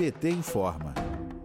PT informa.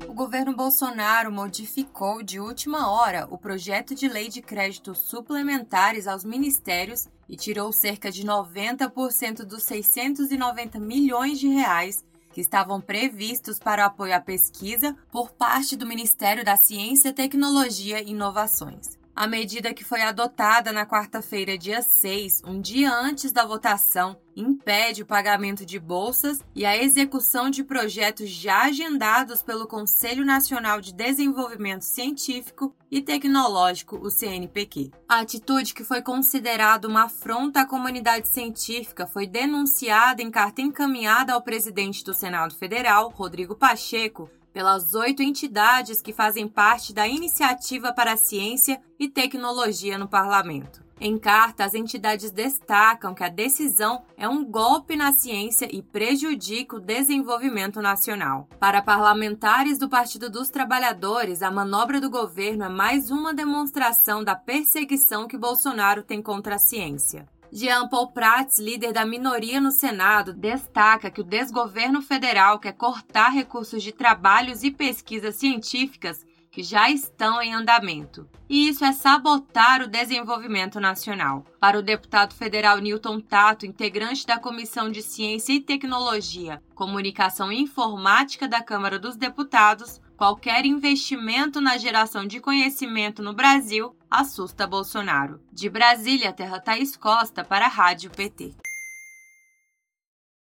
O governo Bolsonaro modificou de última hora o projeto de lei de créditos suplementares aos ministérios e tirou cerca de 90% dos 690 milhões de reais que estavam previstos para o apoio à pesquisa por parte do Ministério da Ciência, Tecnologia e Inovações. A medida que foi adotada na quarta-feira, dia 6, um dia antes da votação, impede o pagamento de bolsas e a execução de projetos já agendados pelo Conselho Nacional de Desenvolvimento Científico e Tecnológico, o CNPq. A atitude, que foi considerada uma afronta à comunidade científica, foi denunciada em carta encaminhada ao presidente do Senado Federal, Rodrigo Pacheco, pelas oito entidades que fazem parte da Iniciativa para a Ciência e Tecnologia no Parlamento. Em carta, as entidades destacam que a decisão é um golpe na ciência e prejudica o desenvolvimento nacional. Para parlamentares do Partido dos Trabalhadores, a manobra do governo é mais uma demonstração da perseguição que Bolsonaro tem contra a ciência. Jean Paul Prats, líder da minoria no Senado, destaca que o desgoverno federal quer cortar recursos de trabalhos e pesquisas científicas que já estão em andamento. E isso é sabotar o desenvolvimento nacional. Para o deputado federal Newton Tato, integrante da Comissão de Ciência e Tecnologia, Comunicação e Informática da Câmara dos Deputados, qualquer investimento na geração de conhecimento no Brasil assusta Bolsonaro. De Brasília, Terra Thaís Costa para a Rádio PT.